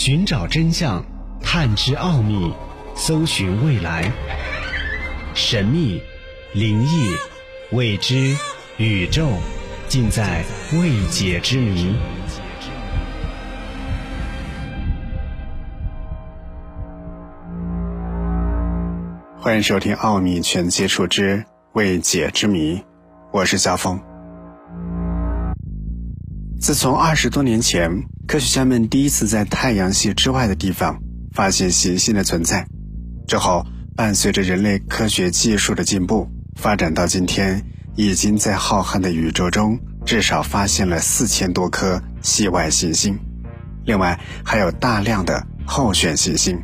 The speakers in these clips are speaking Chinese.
寻找真相，探知奥秘，搜寻未来。神秘、灵异、未知、宇宙，尽在未解之谜。欢迎收听《奥秘全接触之未解之谜》，我是肖峰。自从二十多年前，科学家们第一次在太阳系之外的地方发现行星的存在之后，伴随着人类科学技术的进步，发展到今天，已经在浩瀚的宇宙中至少发现了四千多颗系外行星，另外还有大量的候选行星。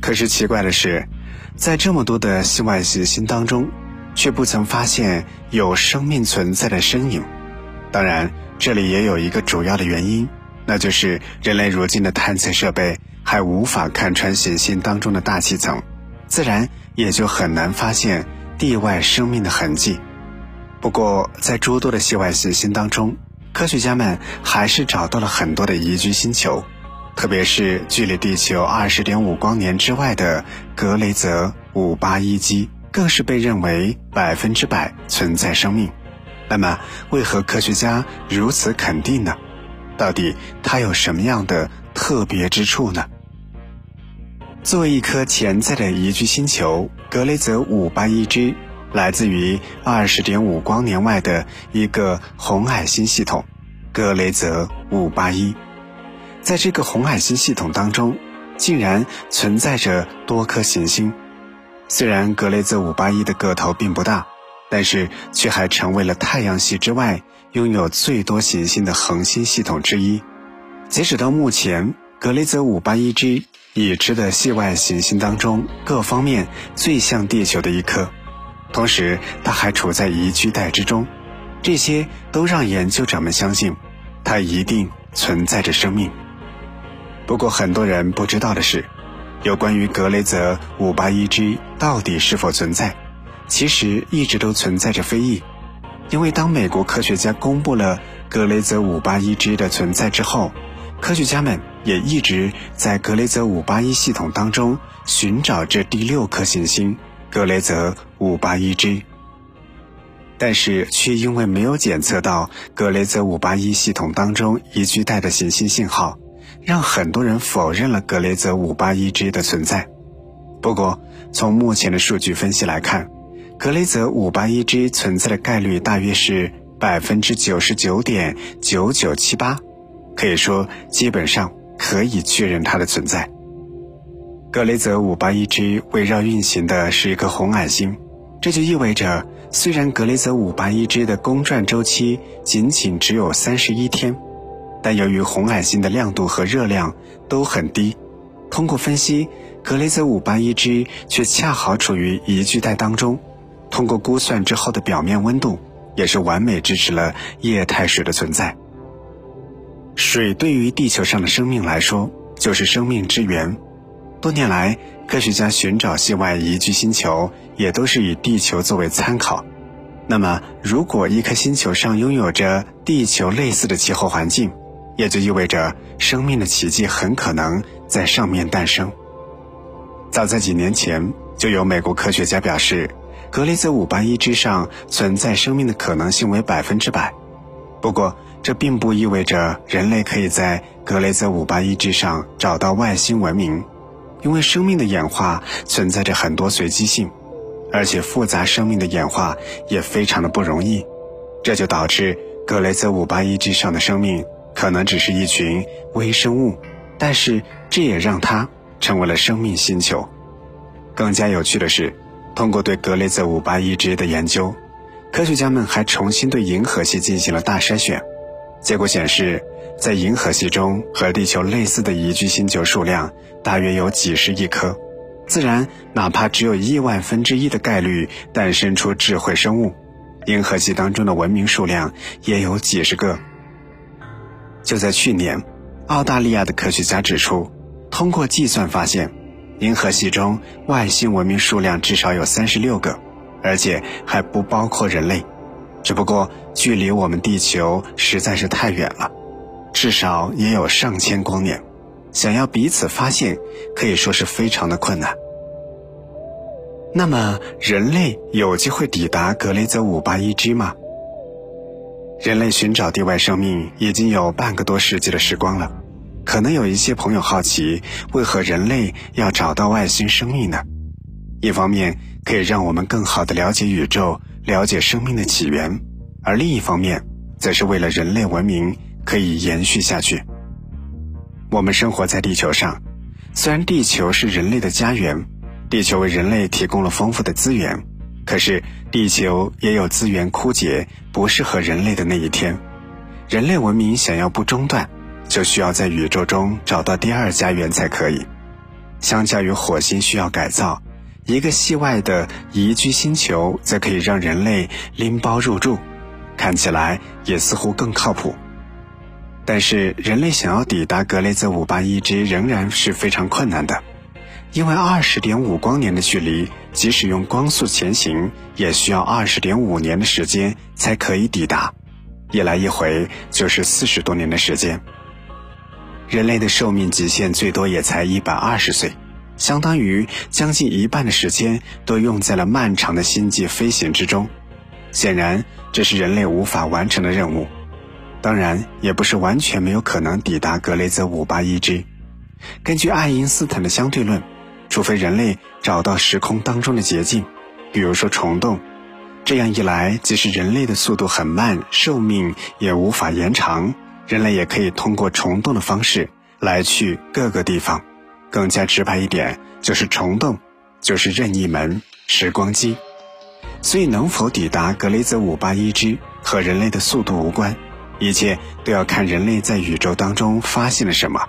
可是奇怪的是，在这么多的系外行星当中，却不曾发现有生命存在的身影。当然。这里也有一个主要的原因，那就是人类如今的探测设备还无法看穿行星当中的大气层，自然也就很难发现地外生命的痕迹。不过，在诸多的系外行星当中，科学家们还是找到了很多的宜居星球，特别是距离地球二十点五光年之外的格雷泽五八一基更是被认为百分之百存在生命。那么，为何科学家如此肯定呢？到底它有什么样的特别之处呢？作为一颗潜在的宜居星球，格雷泽五八一 G 来自于二十点五光年外的一个红矮星系统——格雷泽五八一。在这个红矮星系统当中，竟然存在着多颗行星。虽然格雷泽五八一的个头并不大。但是却还成为了太阳系之外拥有最多行星的恒星系统之一。截止到目前，格雷泽五八一 G 已知的系外行星当中，各方面最像地球的一颗。同时，它还处在宜居带之中，这些都让研究者们相信，它一定存在着生命。不过，很多人不知道的是，有关于格雷泽五八一 G 到底是否存在。其实一直都存在着非议，因为当美国科学家公布了格雷泽五八一 G 的存在之后，科学家们也一直在格雷泽五八一系统当中寻找这第六颗行星格雷泽五八一 G，但是却因为没有检测到格雷泽五八一系统当中宜居带的行星信号，让很多人否认了格雷泽五八一 G 的存在。不过，从目前的数据分析来看，格雷泽五八一 G 存在的概率大约是百分之九十九点九九七八，可以说基本上可以确认它的存在。格雷泽五八一 G 围绕运行的是一颗红矮星，这就意味着，虽然格雷泽五八一 G 的公转周期仅仅只有三十一天，但由于红矮星的亮度和热量都很低，通过分析，格雷泽五八一 G 却恰好处于宜居带当中。通过估算之后的表面温度，也是完美支持了液态水的存在。水对于地球上的生命来说就是生命之源。多年来，科学家寻找系外宜居星球，也都是以地球作为参考。那么，如果一颗星球上拥有着地球类似的气候环境，也就意味着生命的奇迹很可能在上面诞生。早在几年前，就有美国科学家表示。格雷泽五八一之上存在生命的可能性为百分之百，不过这并不意味着人类可以在格雷泽五八一之上找到外星文明，因为生命的演化存在着很多随机性，而且复杂生命的演化也非常的不容易，这就导致格雷泽五八一之上的生命可能只是一群微生物，但是这也让它成为了生命星球。更加有趣的是。通过对格雷泽五八一 G 的研究，科学家们还重新对银河系进行了大筛选。结果显示，在银河系中和地球类似的宜居星球数量大约有几十亿颗。自然，哪怕只有亿万分之一的概率诞生出智慧生物，银河系当中的文明数量也有几十个。就在去年，澳大利亚的科学家指出，通过计算发现。银河系中外星文明数量至少有三十六个，而且还不包括人类。只不过距离我们地球实在是太远了，至少也有上千光年。想要彼此发现，可以说是非常的困难。那么，人类有机会抵达格雷泽五八一 G 吗？人类寻找地外生命已经有半个多世纪的时光了。可能有一些朋友好奇，为何人类要找到外星生命呢？一方面可以让我们更好的了解宇宙，了解生命的起源；而另一方面，则是为了人类文明可以延续下去。我们生活在地球上，虽然地球是人类的家园，地球为人类提供了丰富的资源，可是地球也有资源枯竭、不适合人类的那一天。人类文明想要不中断。就需要在宇宙中找到第二家园才可以。相较于火星需要改造，一个系外的宜居星球则可以让人类拎包入住，看起来也似乎更靠谱。但是，人类想要抵达格雷泽五八一 G 仍然是非常困难的，因为二十点五光年的距离，即使用光速前行，也需要二十点五年的时间才可以抵达，一来一回就是四十多年的时间。人类的寿命极限最多也才一百二十岁，相当于将近一半的时间都用在了漫长的星际飞行之中。显然，这是人类无法完成的任务。当然，也不是完全没有可能抵达格雷泽五八一 G。根据爱因斯坦的相对论，除非人类找到时空当中的捷径，比如说虫洞，这样一来，即使人类的速度很慢，寿命也无法延长。人类也可以通过虫洞的方式来去各个地方，更加直白一点，就是虫洞就是任意门、时光机。所以，能否抵达格雷泽五八一 G 和人类的速度无关，一切都要看人类在宇宙当中发现了什么。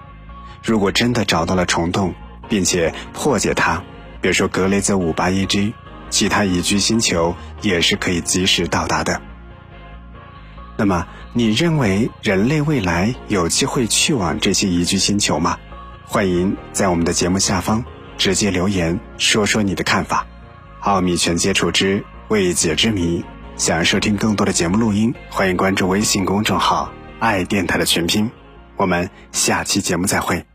如果真的找到了虫洞，并且破解它，比如说格雷泽五八一 G，其他宜居星球也是可以及时到达的。那么，你认为人类未来有机会去往这些宜居星球吗？欢迎在我们的节目下方直接留言，说说你的看法。奥秘全接触之未解之谜，想要收听更多的节目录音，欢迎关注微信公众号“爱电台”的全拼。我们下期节目再会。